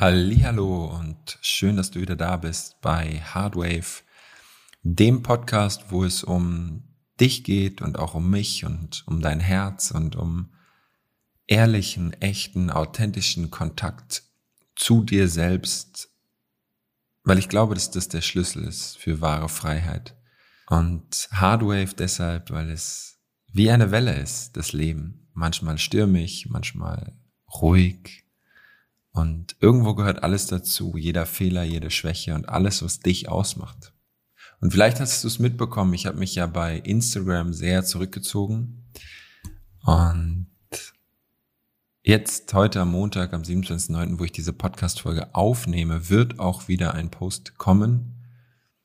Hallo und schön, dass du wieder da bist bei Hardwave, dem Podcast, wo es um dich geht und auch um mich und um dein Herz und um ehrlichen, echten, authentischen Kontakt zu dir selbst, weil ich glaube, dass das der Schlüssel ist für wahre Freiheit. Und Hardwave deshalb, weil es wie eine Welle ist, das Leben. Manchmal stürmig, manchmal ruhig, und irgendwo gehört alles dazu, jeder Fehler, jede Schwäche und alles, was dich ausmacht. Und vielleicht hast du es mitbekommen, ich habe mich ja bei Instagram sehr zurückgezogen. Und jetzt, heute am Montag, am 27.09., wo ich diese Podcast-Folge aufnehme, wird auch wieder ein Post kommen,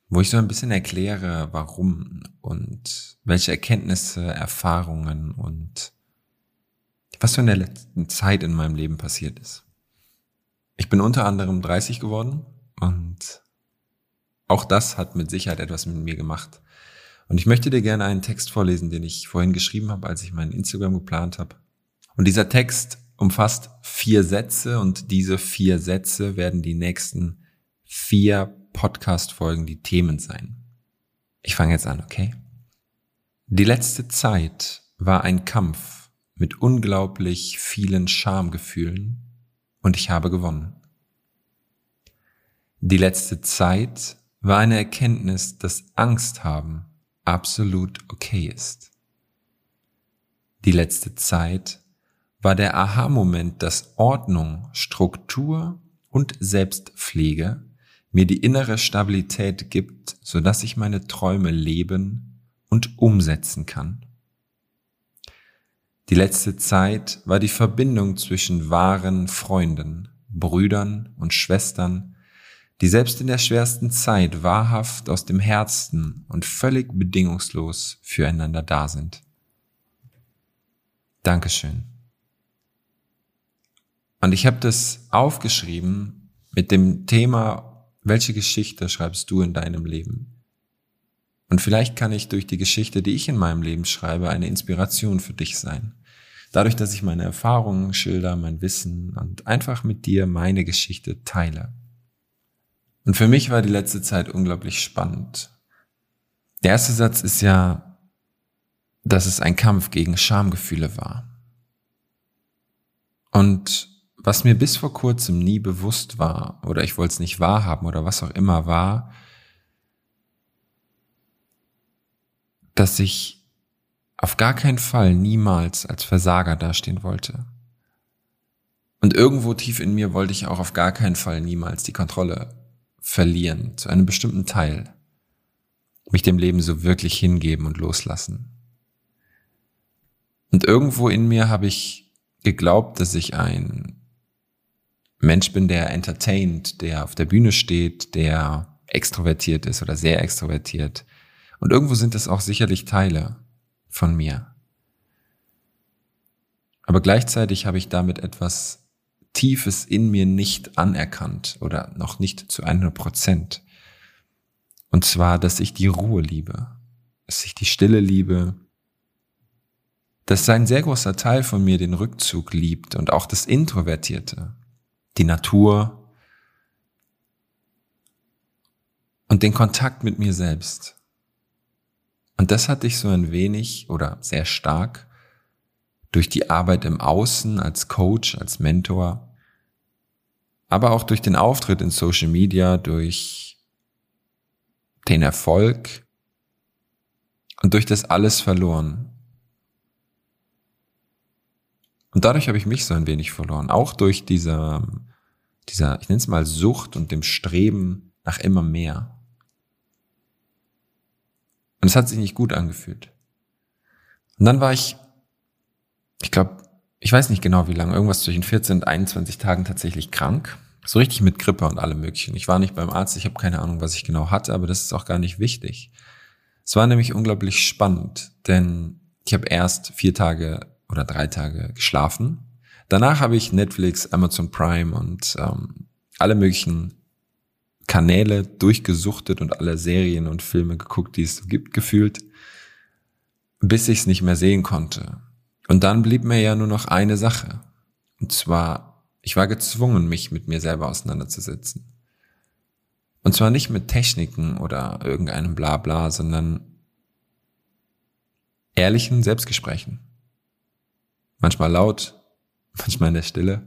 wo ich so ein bisschen erkläre, warum und welche Erkenntnisse, Erfahrungen und was so in der letzten Zeit in meinem Leben passiert ist. Ich bin unter anderem 30 geworden und auch das hat mit Sicherheit etwas mit mir gemacht. Und ich möchte dir gerne einen Text vorlesen, den ich vorhin geschrieben habe, als ich meinen Instagram geplant habe. Und dieser Text umfasst vier Sätze und diese vier Sätze werden die nächsten vier Podcast-Folgen die Themen sein. Ich fange jetzt an, okay? Die letzte Zeit war ein Kampf mit unglaublich vielen Schamgefühlen und ich habe gewonnen. Die letzte Zeit war eine Erkenntnis, dass Angst haben absolut okay ist. Die letzte Zeit war der Aha-Moment, dass Ordnung, Struktur und Selbstpflege mir die innere Stabilität gibt, so dass ich meine Träume leben und umsetzen kann. Die letzte Zeit war die Verbindung zwischen wahren Freunden, Brüdern und Schwestern, die selbst in der schwersten Zeit wahrhaft aus dem Herzen und völlig bedingungslos füreinander da sind. Dankeschön. Und ich habe das aufgeschrieben mit dem Thema, welche Geschichte schreibst du in deinem Leben? Und vielleicht kann ich durch die Geschichte, die ich in meinem Leben schreibe, eine Inspiration für dich sein. Dadurch, dass ich meine Erfahrungen schilder, mein Wissen und einfach mit dir meine Geschichte teile. Und für mich war die letzte Zeit unglaublich spannend. Der erste Satz ist ja, dass es ein Kampf gegen Schamgefühle war. Und was mir bis vor kurzem nie bewusst war, oder ich wollte es nicht wahrhaben oder was auch immer war, dass ich auf gar keinen Fall niemals als Versager dastehen wollte. Und irgendwo tief in mir wollte ich auch auf gar keinen Fall niemals die Kontrolle verlieren zu einem bestimmten Teil. Mich dem Leben so wirklich hingeben und loslassen. Und irgendwo in mir habe ich geglaubt, dass ich ein Mensch bin, der entertaint, der auf der Bühne steht, der extrovertiert ist oder sehr extrovertiert, und irgendwo sind es auch sicherlich Teile von mir. Aber gleichzeitig habe ich damit etwas Tiefes in mir nicht anerkannt oder noch nicht zu 100 Prozent. Und zwar, dass ich die Ruhe liebe, dass ich die Stille liebe, dass ein sehr großer Teil von mir den Rückzug liebt und auch das Introvertierte, die Natur und den Kontakt mit mir selbst. Und das hatte ich so ein wenig oder sehr stark durch die Arbeit im Außen als Coach, als Mentor, aber auch durch den Auftritt in Social Media, durch den Erfolg und durch das alles verloren. Und dadurch habe ich mich so ein wenig verloren, auch durch dieser, dieser, ich nenne es mal Sucht und dem Streben nach immer mehr. Und es hat sich nicht gut angefühlt. Und dann war ich, ich glaube, ich weiß nicht genau wie lange, irgendwas zwischen 14 und 21 Tagen tatsächlich krank. So richtig mit Grippe und allem möglichen. Ich war nicht beim Arzt, ich habe keine Ahnung, was ich genau hatte, aber das ist auch gar nicht wichtig. Es war nämlich unglaublich spannend, denn ich habe erst vier Tage oder drei Tage geschlafen. Danach habe ich Netflix, Amazon Prime und ähm, alle möglichen Kanäle durchgesuchtet und alle Serien und Filme geguckt, die es gibt, gefühlt, bis ich es nicht mehr sehen konnte. Und dann blieb mir ja nur noch eine Sache. Und zwar, Ich war gezwungen, mich mit mir selber auseinanderzusetzen. Und zwar nicht mit Techniken oder irgendeinem Blabla, sondern ehrlichen Selbstgesprächen. Manchmal laut, manchmal in der Stille.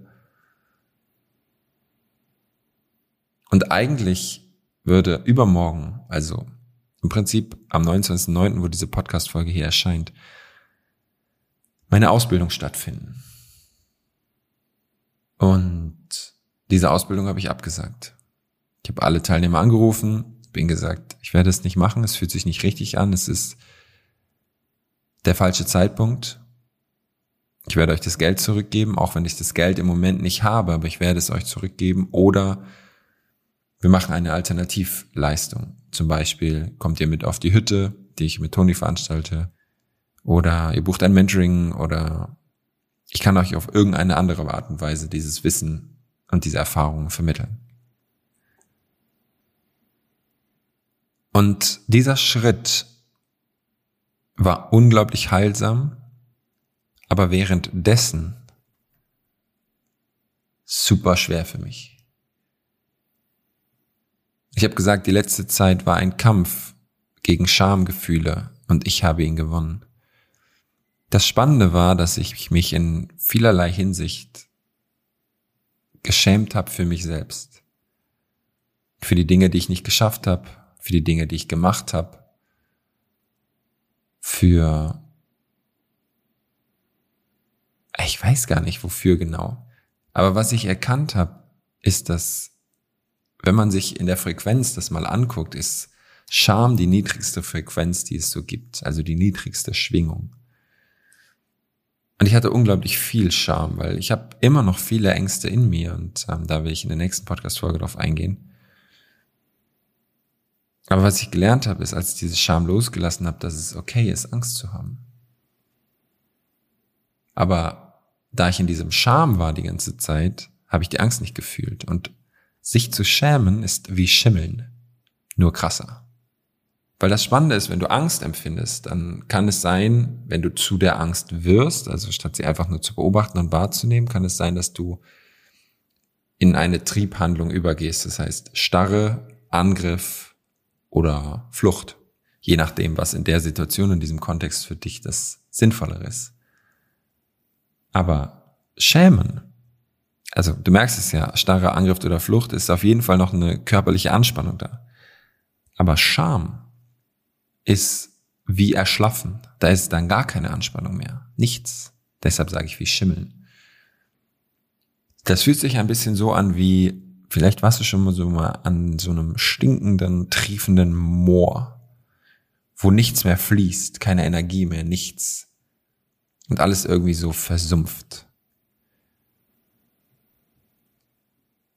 Und eigentlich würde übermorgen, also im Prinzip am 29.09., wo diese Podcast-Folge hier erscheint, meine Ausbildung stattfinden. Und diese Ausbildung habe ich abgesagt. Ich habe alle Teilnehmer angerufen, bin gesagt, ich werde es nicht machen, es fühlt sich nicht richtig an, es ist der falsche Zeitpunkt. Ich werde euch das Geld zurückgeben, auch wenn ich das Geld im Moment nicht habe, aber ich werde es euch zurückgeben oder wir machen eine Alternativleistung. Zum Beispiel kommt ihr mit auf die Hütte, die ich mit Toni veranstalte, oder ihr bucht ein Mentoring oder ich kann euch auf irgendeine andere Art und Weise dieses Wissen und diese Erfahrungen vermitteln. Und dieser Schritt war unglaublich heilsam, aber währenddessen super schwer für mich. Ich habe gesagt, die letzte Zeit war ein Kampf gegen Schamgefühle und ich habe ihn gewonnen. Das Spannende war, dass ich mich in vielerlei Hinsicht geschämt habe für mich selbst. Für die Dinge, die ich nicht geschafft habe, für die Dinge, die ich gemacht habe, für ich weiß gar nicht wofür genau. Aber was ich erkannt habe, ist, dass wenn man sich in der Frequenz das mal anguckt, ist Scham die niedrigste Frequenz, die es so gibt, also die niedrigste Schwingung. Und ich hatte unglaublich viel Scham, weil ich habe immer noch viele Ängste in mir und ähm, da will ich in der nächsten Podcast-Folge drauf eingehen. Aber was ich gelernt habe, ist, als ich diese Scham losgelassen habe, dass es okay ist, Angst zu haben. Aber da ich in diesem Scham war die ganze Zeit, habe ich die Angst nicht gefühlt. Und sich zu schämen ist wie Schimmeln, nur krasser. Weil das Spannende ist, wenn du Angst empfindest, dann kann es sein, wenn du zu der Angst wirst, also statt sie einfach nur zu beobachten und wahrzunehmen, kann es sein, dass du in eine Triebhandlung übergehst. Das heißt Starre, Angriff oder Flucht. Je nachdem, was in der Situation, in diesem Kontext für dich das Sinnvollere ist. Aber Schämen, also du merkst es ja, starrer Angriff oder Flucht ist auf jeden Fall noch eine körperliche Anspannung da. Aber Scham ist wie erschlaffen. Da ist dann gar keine Anspannung mehr. Nichts. Deshalb sage ich wie Schimmeln. Das fühlt sich ein bisschen so an wie, vielleicht warst du schon mal so mal an so einem stinkenden, triefenden Moor, wo nichts mehr fließt, keine Energie mehr, nichts. Und alles irgendwie so versumpft.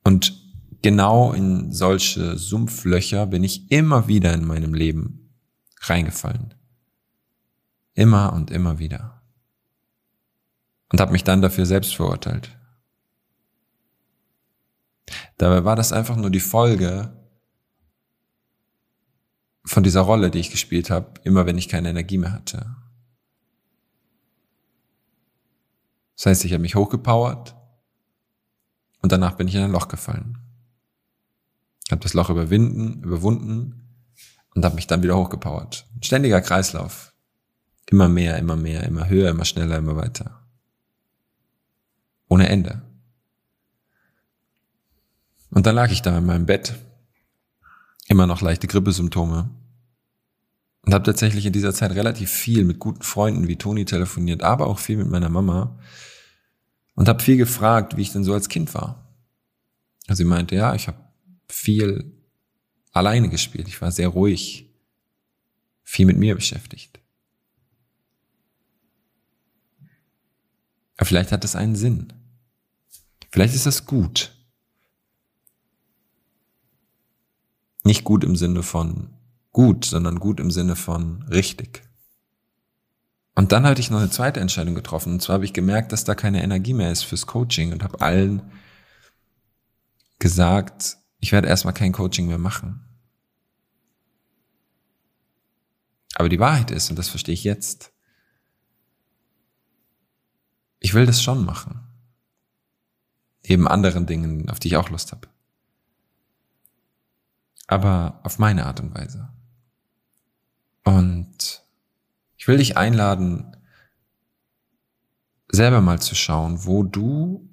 Und genau in solche Sumpflöcher bin ich immer wieder in meinem Leben reingefallen. Immer und immer wieder. Und habe mich dann dafür selbst verurteilt. Dabei war das einfach nur die Folge von dieser Rolle, die ich gespielt habe, immer wenn ich keine Energie mehr hatte. Das heißt, ich habe mich hochgepowert und danach bin ich in ein Loch gefallen. Ich habe das Loch überwinden, überwunden und habe mich dann wieder hochgepowert. ständiger Kreislauf. Immer mehr, immer mehr, immer höher, immer schneller, immer weiter. Ohne Ende. Und dann lag ich da in meinem Bett, immer noch leichte Grippesymptome und habe tatsächlich in dieser Zeit relativ viel mit guten Freunden wie Toni telefoniert, aber auch viel mit meiner Mama und habe viel gefragt, wie ich denn so als Kind war. Also sie meinte, ja, ich habe viel alleine gespielt. Ich war sehr ruhig, viel mit mir beschäftigt. Aber vielleicht hat es einen Sinn. Vielleicht ist das gut. Nicht gut im Sinne von gut, sondern gut im Sinne von richtig. Und dann hatte ich noch eine zweite Entscheidung getroffen. Und zwar habe ich gemerkt, dass da keine Energie mehr ist fürs Coaching und habe allen gesagt, ich werde erstmal kein Coaching mehr machen. Aber die Wahrheit ist, und das verstehe ich jetzt, ich will das schon machen. neben anderen Dingen, auf die ich auch Lust habe. Aber auf meine Art und Weise. Und ich will dich einladen, selber mal zu schauen, wo du,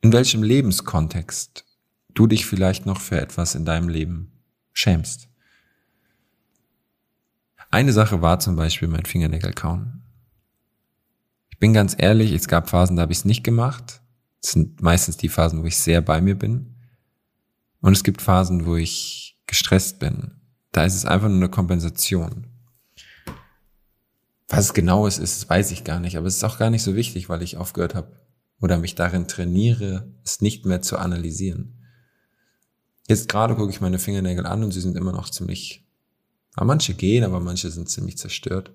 in welchem Lebenskontext du dich vielleicht noch für etwas in deinem Leben schämst. Eine Sache war zum Beispiel mein Fingernägel kauen. Ich bin ganz ehrlich, es gab Phasen, da habe ich es nicht gemacht. Es sind meistens die Phasen, wo ich sehr bei mir bin. Und es gibt Phasen, wo ich gestresst bin. Da ist es einfach nur eine Kompensation. Was es genau ist, ist, weiß ich gar nicht. Aber es ist auch gar nicht so wichtig, weil ich aufgehört habe oder mich darin trainiere, es nicht mehr zu analysieren. Jetzt gerade gucke ich meine Fingernägel an und sie sind immer noch ziemlich, aber manche gehen, aber manche sind ziemlich zerstört.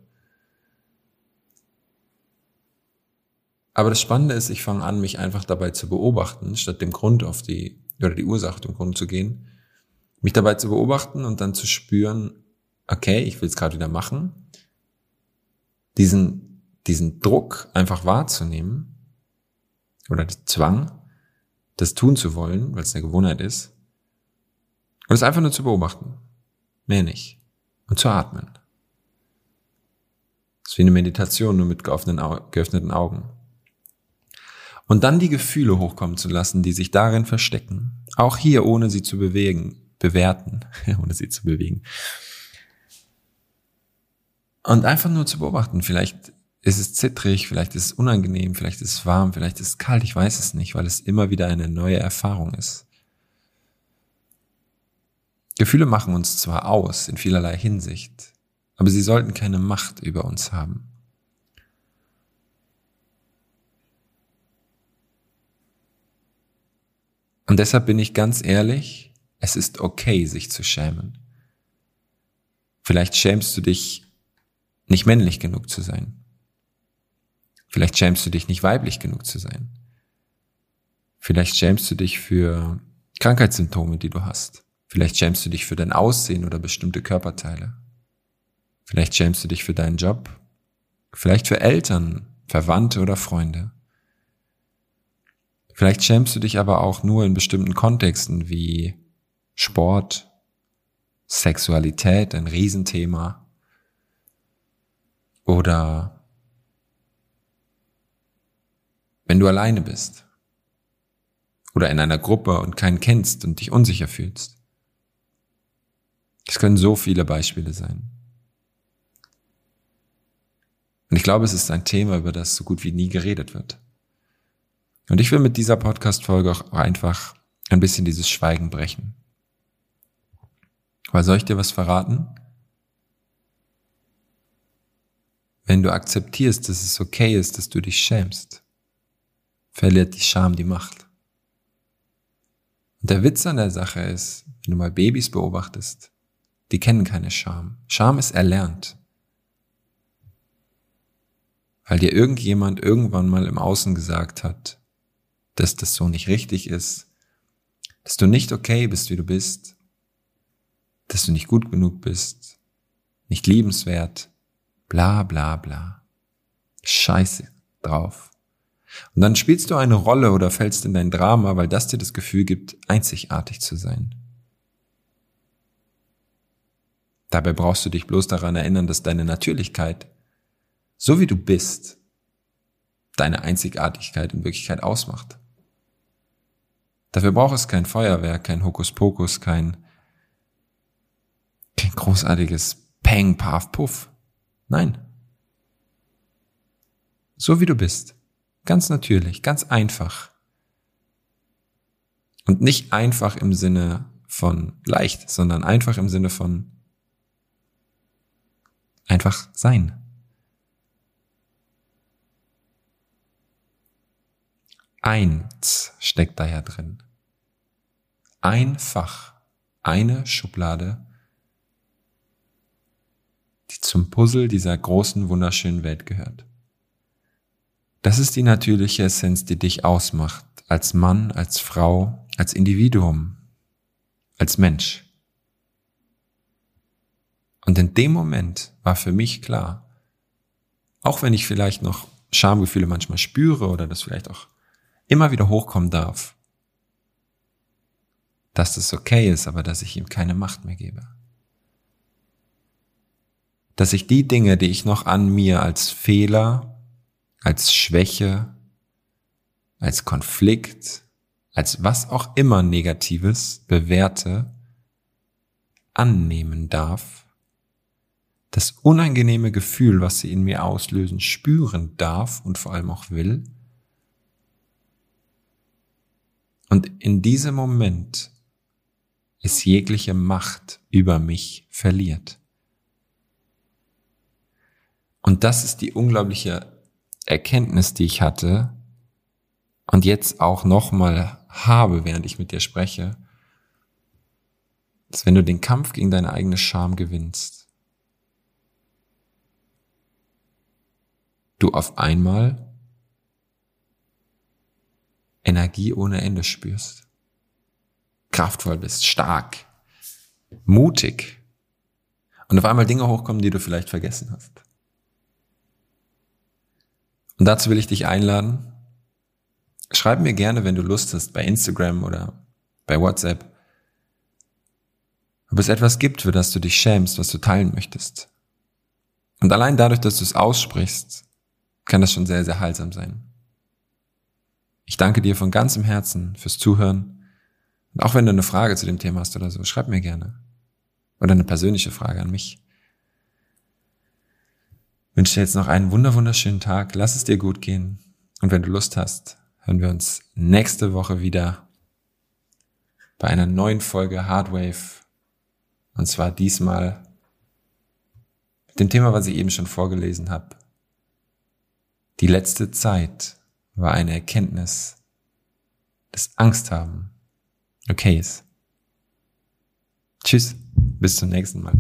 Aber das Spannende ist, ich fange an, mich einfach dabei zu beobachten, statt dem Grund auf die, oder die Ursache dem Grund zu gehen, mich dabei zu beobachten und dann zu spüren, okay, ich will es gerade wieder machen, diesen, diesen Druck einfach wahrzunehmen oder den Zwang, das tun zu wollen, weil es eine Gewohnheit ist, und es einfach nur zu beobachten. Mehr nicht. Und zu atmen. Das ist wie eine Meditation, nur mit geöffneten Augen. Und dann die Gefühle hochkommen zu lassen, die sich darin verstecken. Auch hier, ohne sie zu bewegen, bewerten, ohne sie zu bewegen. Und einfach nur zu beobachten. Vielleicht ist es zittrig, vielleicht ist es unangenehm, vielleicht ist es warm, vielleicht ist es kalt, ich weiß es nicht, weil es immer wieder eine neue Erfahrung ist. Gefühle machen uns zwar aus in vielerlei Hinsicht, aber sie sollten keine Macht über uns haben. Und deshalb bin ich ganz ehrlich, es ist okay, sich zu schämen. Vielleicht schämst du dich, nicht männlich genug zu sein. Vielleicht schämst du dich, nicht weiblich genug zu sein. Vielleicht schämst du dich für Krankheitssymptome, die du hast. Vielleicht schämst du dich für dein Aussehen oder bestimmte Körperteile. Vielleicht schämst du dich für deinen Job. Vielleicht für Eltern, Verwandte oder Freunde. Vielleicht schämst du dich aber auch nur in bestimmten Kontexten wie Sport, Sexualität, ein Riesenthema, oder wenn du alleine bist oder in einer Gruppe und keinen kennst und dich unsicher fühlst. Es können so viele Beispiele sein. Und ich glaube, es ist ein Thema, über das so gut wie nie geredet wird. Und ich will mit dieser Podcast-Folge auch einfach ein bisschen dieses Schweigen brechen. Weil soll ich dir was verraten? Wenn du akzeptierst, dass es okay ist, dass du dich schämst, verliert die Scham die Macht. Und der Witz an der Sache ist, wenn du mal Babys beobachtest, die kennen keine Scham. Scham ist erlernt. Weil dir irgendjemand irgendwann mal im Außen gesagt hat, dass das so nicht richtig ist, dass du nicht okay bist, wie du bist, dass du nicht gut genug bist, nicht liebenswert, bla bla bla. Scheiße drauf. Und dann spielst du eine Rolle oder fällst in dein Drama, weil das dir das Gefühl gibt, einzigartig zu sein. Dabei brauchst du dich bloß daran erinnern, dass deine Natürlichkeit, so wie du bist, deine Einzigartigkeit in Wirklichkeit ausmacht. Dafür braucht es kein Feuerwerk, kein Hokuspokus, kein, kein großartiges Peng, Paf, Puff. Nein. So wie du bist. Ganz natürlich, ganz einfach. Und nicht einfach im Sinne von leicht, sondern einfach im Sinne von Einfach sein. Eins steckt da ja drin. Einfach eine Schublade, die zum Puzzle dieser großen, wunderschönen Welt gehört. Das ist die natürliche Essenz, die dich ausmacht, als Mann, als Frau, als Individuum, als Mensch. Und in dem Moment war für mich klar, auch wenn ich vielleicht noch Schamgefühle manchmal spüre oder das vielleicht auch immer wieder hochkommen darf, dass das okay ist, aber dass ich ihm keine Macht mehr gebe. Dass ich die Dinge, die ich noch an mir als Fehler, als Schwäche, als Konflikt, als was auch immer Negatives bewerte, annehmen darf, das unangenehme Gefühl, was sie in mir auslösen, spüren darf und vor allem auch will. Und in diesem Moment es jegliche Macht über mich verliert. Und das ist die unglaubliche Erkenntnis, die ich hatte und jetzt auch nochmal habe, während ich mit dir spreche, dass wenn du den Kampf gegen deine eigene Scham gewinnst, du auf einmal Energie ohne Ende spürst, kraftvoll bist, stark, mutig und auf einmal Dinge hochkommen, die du vielleicht vergessen hast. Und dazu will ich dich einladen. Schreib mir gerne, wenn du Lust hast, bei Instagram oder bei WhatsApp, ob es etwas gibt, für das du dich schämst, was du teilen möchtest. Und allein dadurch, dass du es aussprichst, kann das schon sehr, sehr heilsam sein. Ich danke dir von ganzem Herzen fürs Zuhören. Und auch wenn du eine Frage zu dem Thema hast oder so, schreib mir gerne. Oder eine persönliche Frage an mich. Wünsche dir jetzt noch einen wunder wunderschönen Tag. Lass es dir gut gehen. Und wenn du Lust hast, hören wir uns nächste Woche wieder bei einer neuen Folge Hardwave. Und zwar diesmal mit dem Thema, was ich eben schon vorgelesen habe. Die letzte Zeit war eine Erkenntnis, dass Angst haben okay ist. Tschüss, bis zum nächsten Mal.